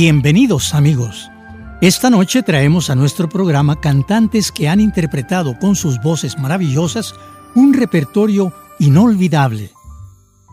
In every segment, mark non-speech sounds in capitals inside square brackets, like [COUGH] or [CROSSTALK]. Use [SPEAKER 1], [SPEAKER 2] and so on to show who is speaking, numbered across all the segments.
[SPEAKER 1] Bienvenidos amigos. Esta noche traemos a nuestro programa cantantes que han interpretado con sus voces maravillosas un repertorio inolvidable.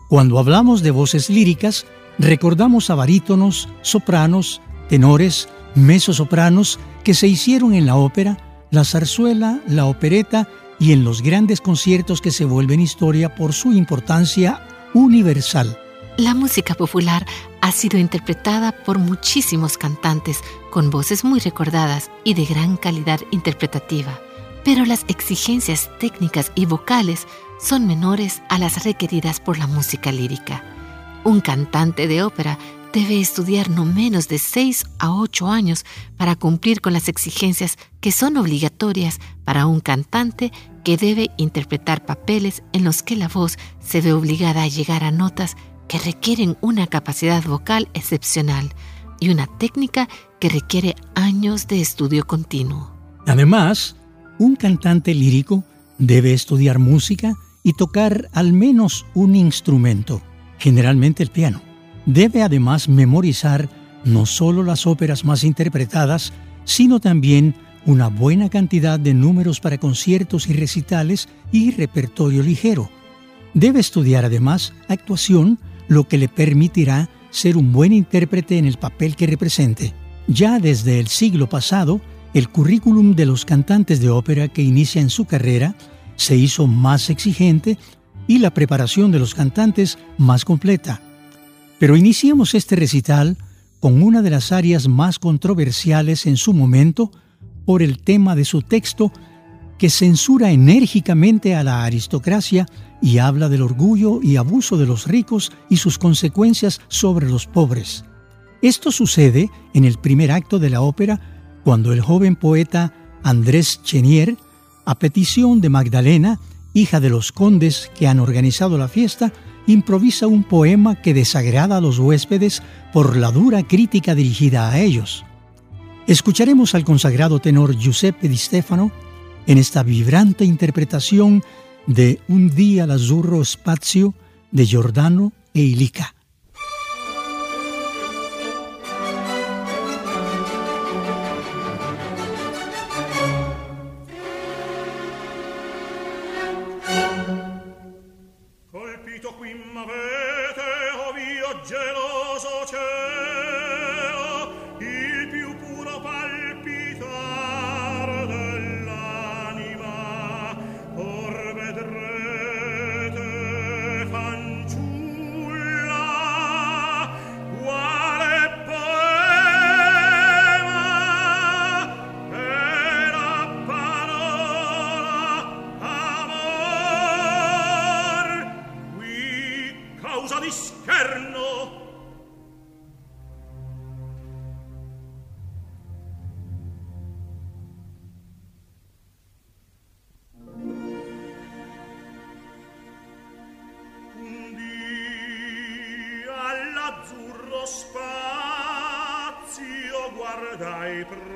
[SPEAKER 1] Cuando hablamos de voces líricas, recordamos a barítonos, sopranos, tenores, mezzosopranos que se hicieron en la ópera, la zarzuela, la opereta y en los grandes conciertos que se vuelven historia por su importancia universal.
[SPEAKER 2] La música popular ha sido interpretada por muchísimos cantantes con voces muy recordadas y de gran calidad interpretativa, pero las exigencias técnicas y vocales son menores a las requeridas por la música lírica. Un cantante de ópera debe estudiar no menos de 6 a 8 años para cumplir con las exigencias que son obligatorias para un cantante que debe interpretar papeles en los que la voz se ve obligada a llegar a notas que requieren una capacidad vocal excepcional y una técnica que requiere años de estudio continuo.
[SPEAKER 1] Además, un cantante lírico debe estudiar música y tocar al menos un instrumento, generalmente el piano. Debe además memorizar no solo las óperas más interpretadas, sino también una buena cantidad de números para conciertos y recitales y repertorio ligero. Debe estudiar además actuación lo que le permitirá ser un buen intérprete en el papel que represente. Ya desde el siglo pasado, el currículum de los cantantes de ópera que inician su carrera se hizo más exigente y la preparación de los cantantes más completa. Pero iniciamos este recital con una de las áreas más controversiales en su momento por el tema de su texto que censura enérgicamente a la aristocracia y habla del orgullo y abuso de los ricos y sus consecuencias sobre los pobres. Esto sucede en el primer acto de la ópera cuando el joven poeta Andrés Chenier, a petición de Magdalena, hija de los condes que han organizado la fiesta, improvisa un poema que desagrada a los huéspedes por la dura crítica dirigida a ellos. Escucharemos al consagrado tenor Giuseppe Di Stefano en esta vibrante interpretación de Un día l'azzurro spazio de Giordano e Ilica.
[SPEAKER 3] Paper.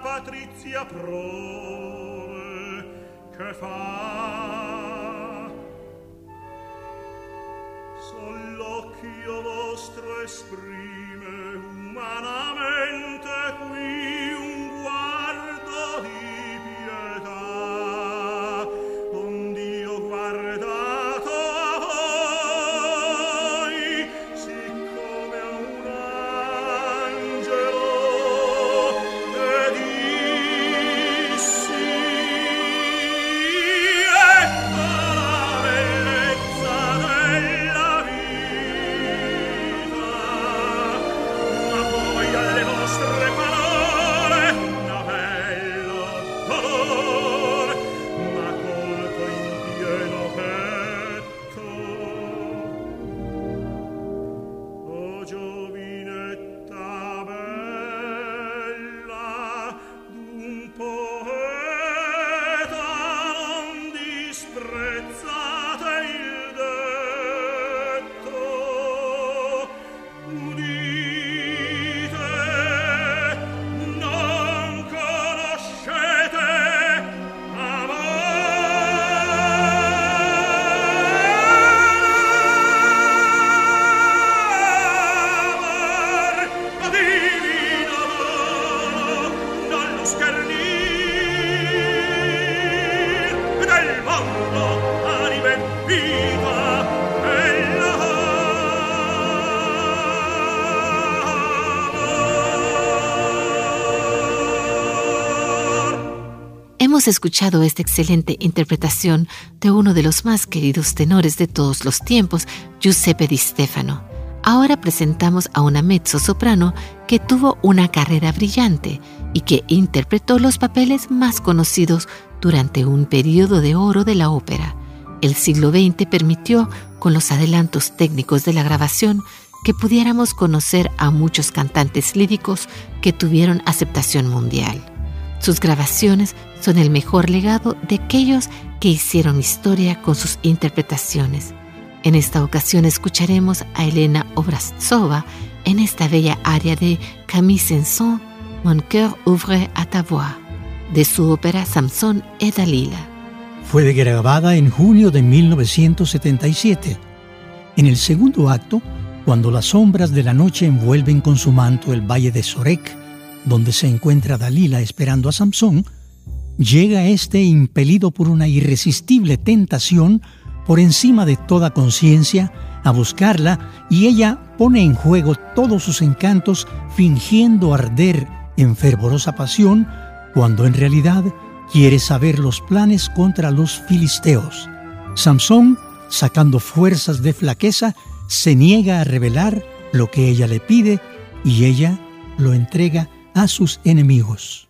[SPEAKER 3] patrizia prole che fa? Sull'occhio vostro esprime umanamente
[SPEAKER 2] escuchado esta excelente interpretación de uno de los más queridos tenores de todos los tiempos, Giuseppe Di Stefano. Ahora presentamos a una mezzo-soprano que tuvo una carrera brillante y que interpretó los papeles más conocidos durante un periodo de oro de la ópera. El siglo XX permitió, con los adelantos técnicos de la grabación, que pudiéramos conocer a muchos cantantes líricos que tuvieron aceptación mundial. Sus grabaciones son el mejor legado de aquellos que hicieron historia con sus interpretaciones. En esta ocasión escucharemos a Elena Obraztsova en esta bella aria de Camille Saint-Saëns, Mon cœur ouvre à ta voix, de su ópera Samson et Dalila.
[SPEAKER 1] Fue grabada en junio de 1977. En el segundo acto, cuando las sombras de la noche envuelven con su manto el valle de Sorek, donde se encuentra Dalila esperando a Samson, llega éste impelido por una irresistible tentación por encima de toda conciencia a buscarla y ella pone en juego todos sus encantos fingiendo arder en fervorosa pasión cuando en realidad quiere saber los planes contra los filisteos. Samson, sacando fuerzas de flaqueza, se niega a revelar lo que ella le pide y ella lo entrega a sus enemigos.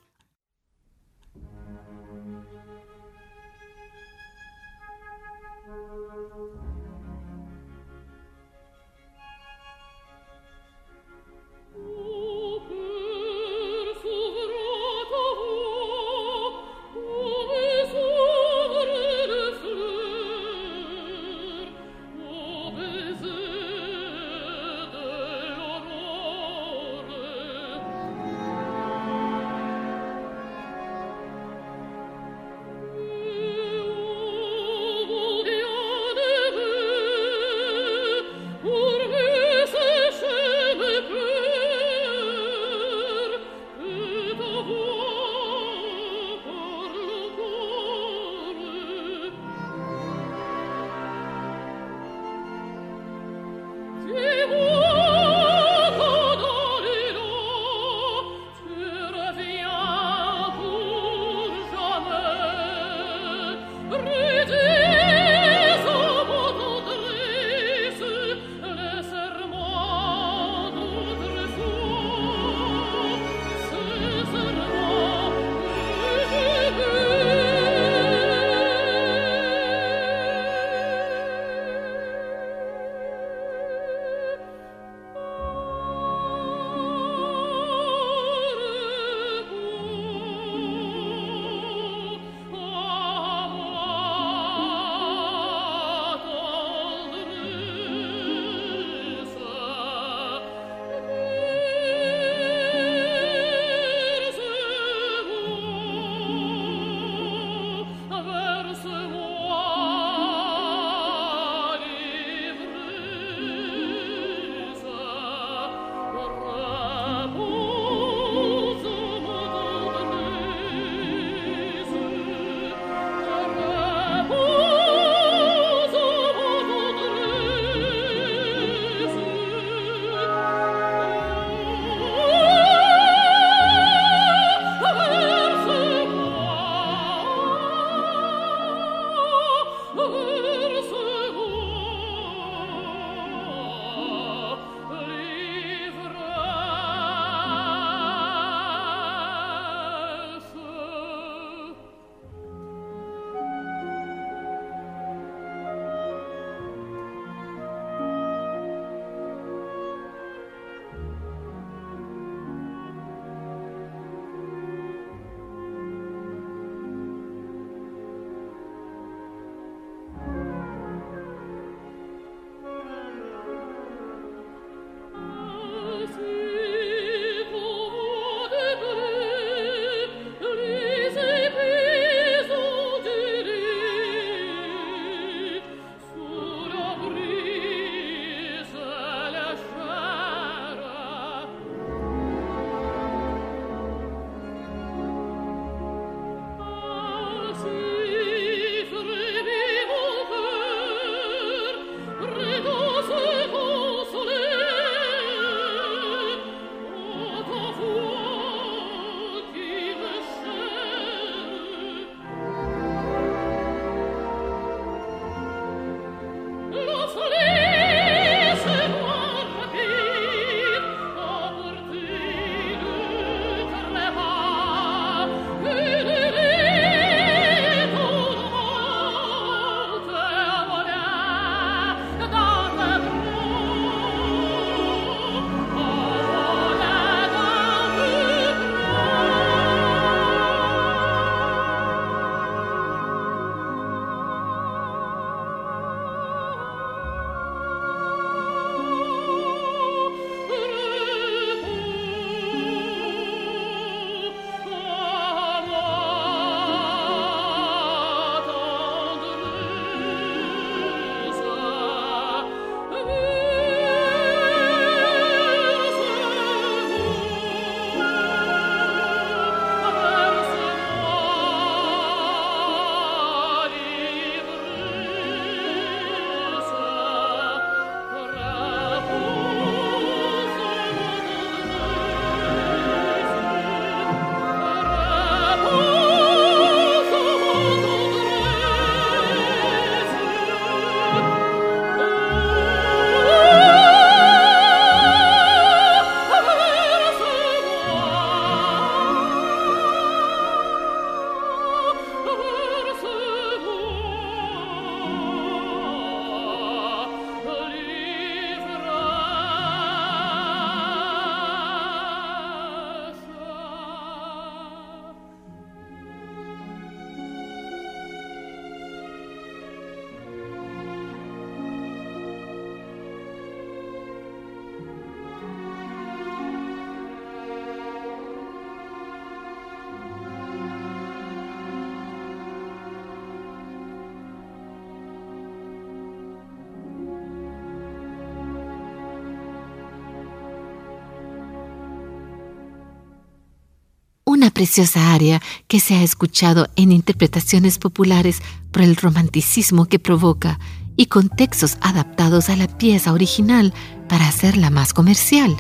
[SPEAKER 2] Preciosa aria que se ha escuchado en interpretaciones populares por el romanticismo que provoca y con textos adaptados a la pieza original para hacerla más comercial,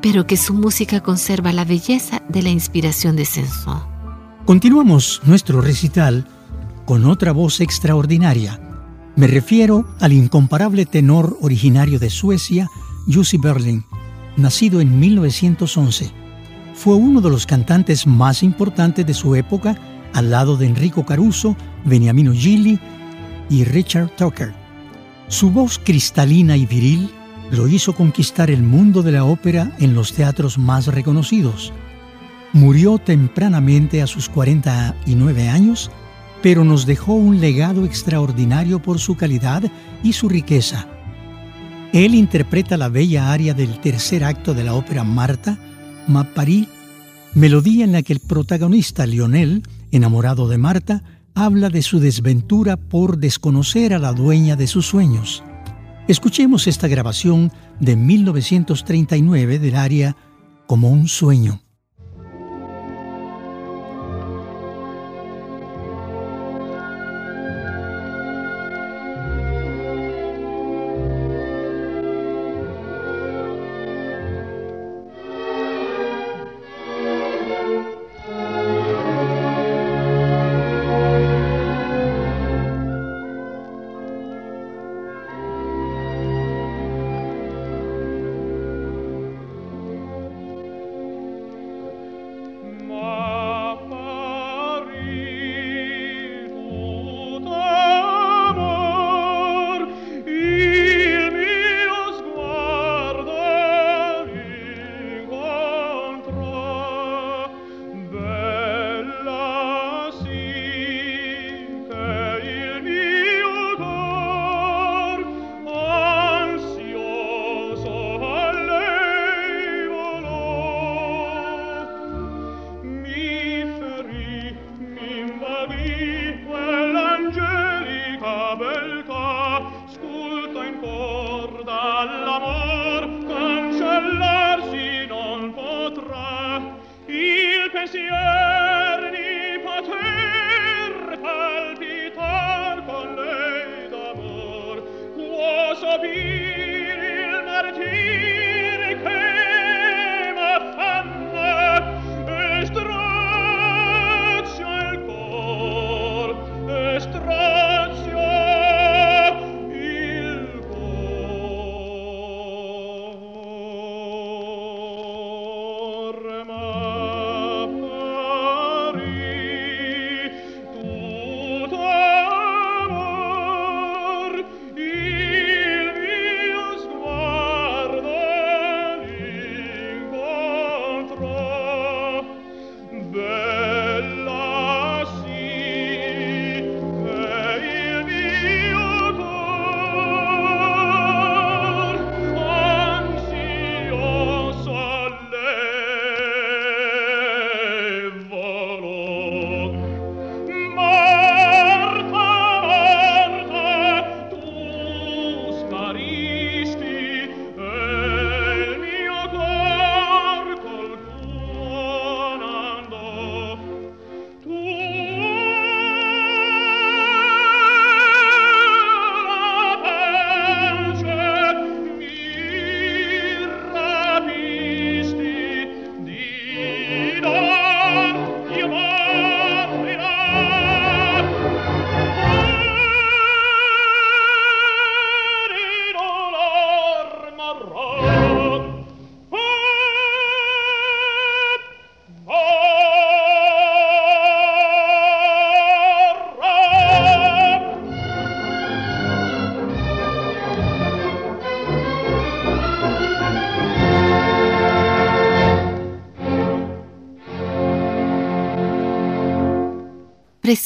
[SPEAKER 2] pero que su música conserva la belleza de la inspiración de Saint-Saëns.
[SPEAKER 3] Continuamos nuestro recital con otra voz extraordinaria. Me refiero al incomparable tenor originario de Suecia, Jussi Berling, nacido en 1911. Fue uno de los cantantes más importantes de su época, al lado de Enrico Caruso, Beniamino Gilli y Richard Tucker. Su voz cristalina y viril lo hizo conquistar el mundo de la ópera en los teatros más reconocidos. Murió tempranamente a sus 49 años, pero nos dejó un legado extraordinario por su calidad y su riqueza. Él interpreta la bella aria del tercer acto de la ópera Marta, Ma Paris, melodía en la que el protagonista Lionel, enamorado de Marta, habla de su desventura por desconocer a la dueña de sus sueños. Escuchemos esta grabación de 1939 del aria Como un sueño.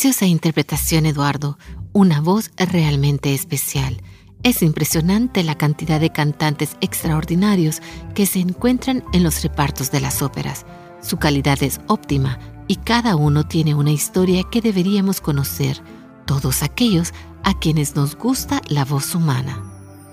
[SPEAKER 2] Preciosa interpretación, Eduardo. Una voz realmente especial. Es impresionante la cantidad de cantantes extraordinarios que se encuentran en los repartos de las óperas. Su calidad es óptima y cada uno tiene una historia que deberíamos conocer, todos aquellos a quienes nos gusta la voz humana.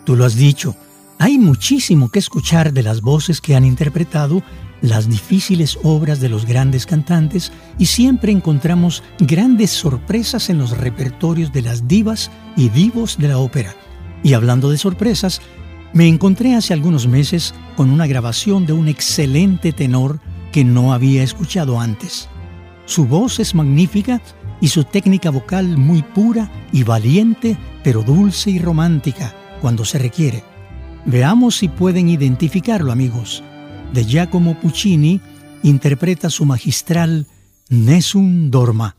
[SPEAKER 3] Tú lo has dicho, hay muchísimo que escuchar de las voces que han interpretado las difíciles obras de los grandes cantantes y siempre encontramos grandes sorpresas en los repertorios de las divas y divos de la ópera. Y hablando de sorpresas, me encontré hace algunos meses con una grabación de un excelente tenor que no había escuchado antes. Su voz es magnífica y su técnica vocal muy pura y valiente, pero dulce y romántica cuando se requiere. Veamos si pueden identificarlo, amigos de Giacomo Puccini interpreta su magistral Nessun Dorma.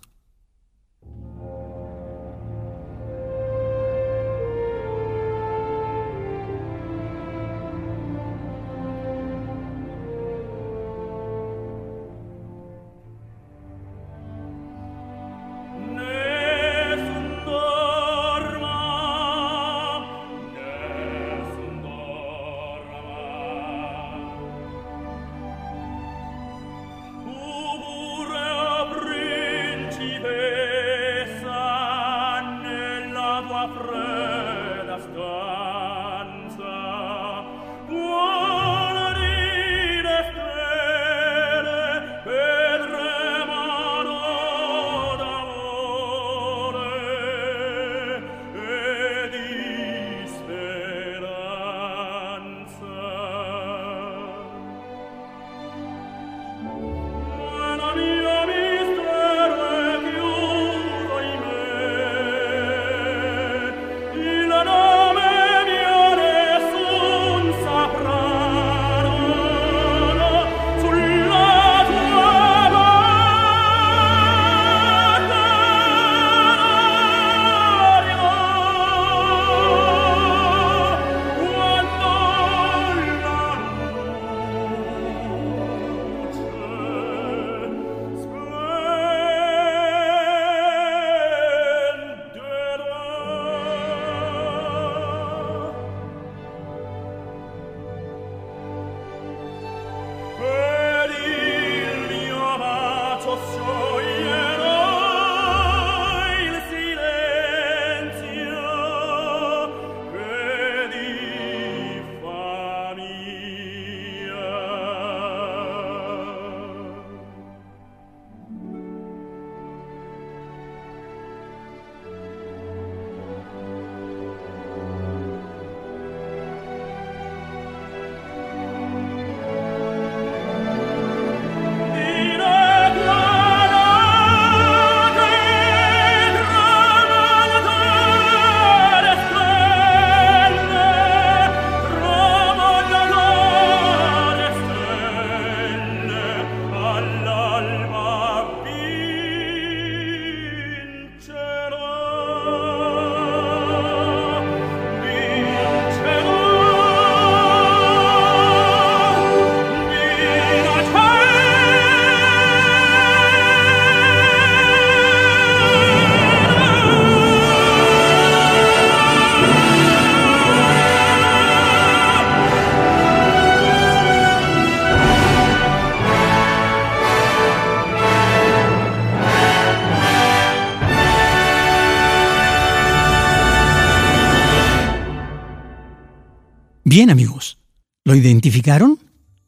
[SPEAKER 3] Identificaron?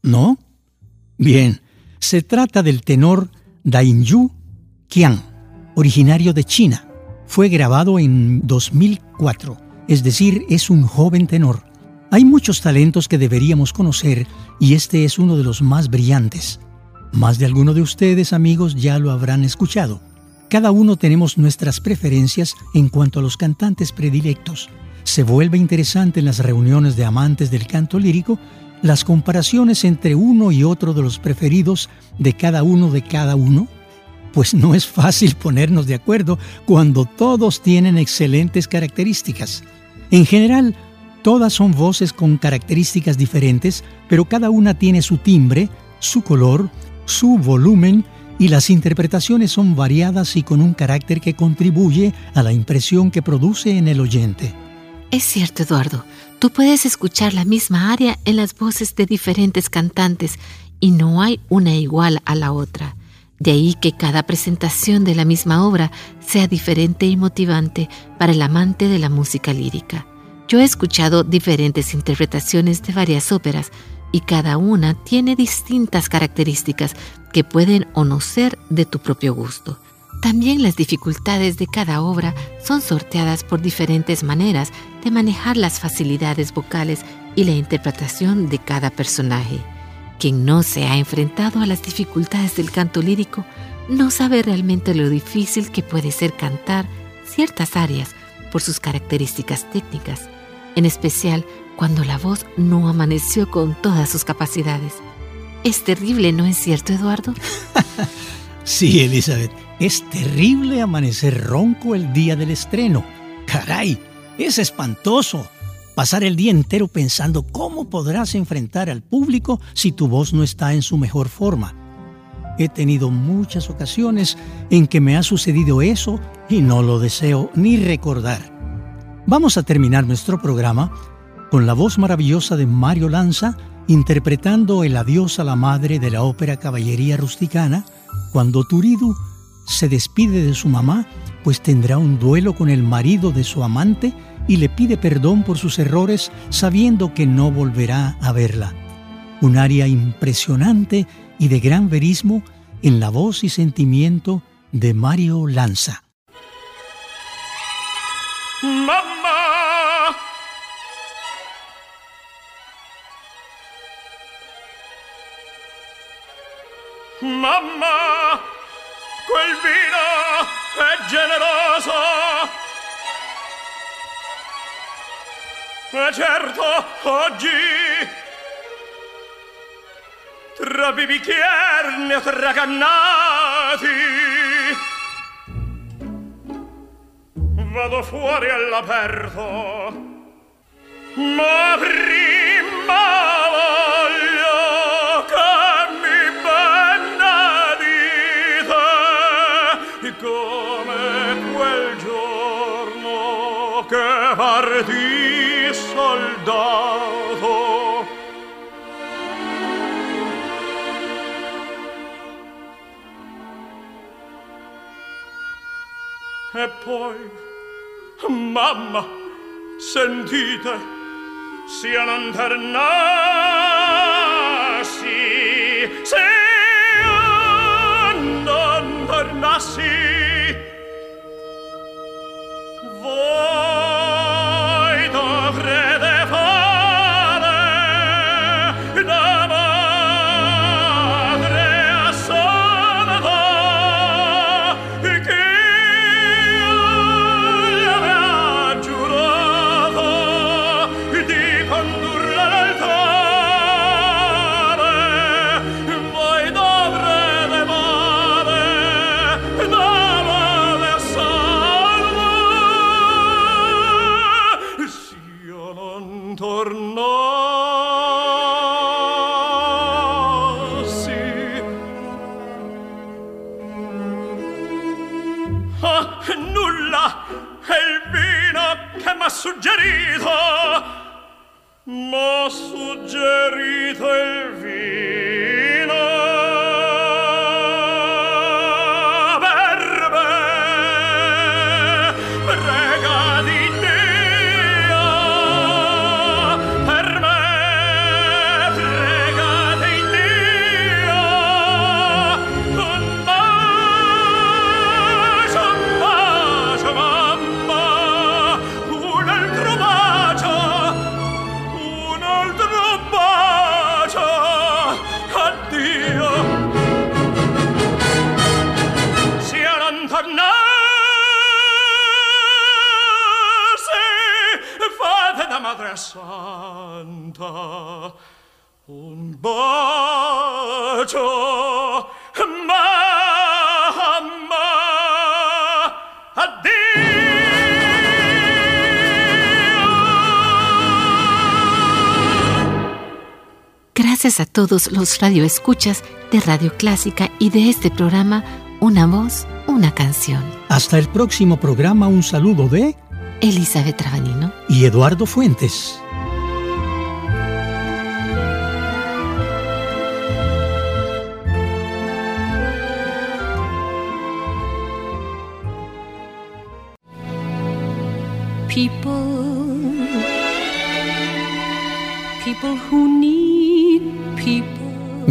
[SPEAKER 3] ¿No? Bien, se trata del tenor Dainyu Qian, originario de China. Fue grabado en 2004, es decir, es un joven tenor. Hay muchos talentos que deberíamos conocer y este es uno de los más brillantes. Más de alguno de ustedes, amigos, ya lo habrán escuchado. Cada uno tenemos nuestras preferencias en cuanto a los cantantes predilectos se vuelve interesante en las reuniones de amantes del canto lírico las comparaciones entre uno y otro de los preferidos de cada uno de cada uno, pues no es fácil [LAUGHS] ponernos de acuerdo cuando todos tienen excelentes características. En general, todas son voces con características diferentes, pero cada una tiene su timbre, su color, su volumen y las interpretaciones son variadas y con un carácter que contribuye a la impresión que produce en el oyente.
[SPEAKER 2] Es cierto, Eduardo. Tú puedes escuchar la misma área en las voces de diferentes cantantes y no hay una igual a la otra. De ahí que cada presentación de la misma obra sea diferente y motivante para el amante de la música lírica. Yo he escuchado diferentes interpretaciones de varias óperas y cada una tiene distintas características que pueden o no ser de tu propio gusto. También las dificultades de cada obra son sorteadas por diferentes maneras de manejar las facilidades vocales y la interpretación de cada personaje. Quien no se ha enfrentado a las dificultades del canto lírico no sabe realmente lo difícil que puede ser cantar ciertas áreas por sus características técnicas, en especial cuando la voz no amaneció con todas sus capacidades. Es terrible, ¿no es cierto, Eduardo? [LAUGHS]
[SPEAKER 1] sí, Elizabeth, es terrible amanecer ronco el día del estreno. Caray, es espantoso. Pasar el día entero pensando cómo podrás enfrentar al público si tu voz no está en su mejor forma. He tenido muchas ocasiones en que me ha sucedido eso y no lo deseo ni recordar. Vamos a terminar nuestro programa con la voz maravillosa de Mario Lanza interpretando el adiós a la madre de la ópera Caballería Rusticana cuando Turidu se despide de su mamá pues tendrá un duelo con el marido de su amante y le pide perdón por sus errores sabiendo que no volverá a verla. Un aria impresionante y de gran verismo en la voz y sentimiento de Mario Lanza.
[SPEAKER 3] Mamma! Mamma! Quel vino è generoso! Ma certo, oggi troppi bicchieri ne ho tracannati. Vado fuori all'aperto, ma prima E poi, mamma, sentite, sia lanterna Ah, nulla è il vino che m'ha suggerito m'ha suggerito il vino
[SPEAKER 2] Gracias a todos los radioescuchas de Radio Clásica y de este programa Una voz, una canción.
[SPEAKER 1] Hasta el próximo programa, un saludo de
[SPEAKER 2] Elizabeth Trabanino.
[SPEAKER 1] y Eduardo Fuentes.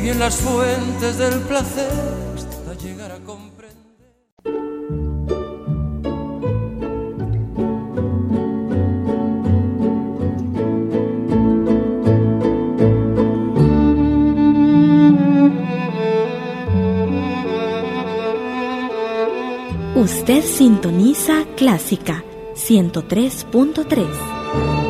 [SPEAKER 4] Bebí en las fuentes del placer hasta llegar a comprender.
[SPEAKER 5] Usted sintoniza Clásica 103.3.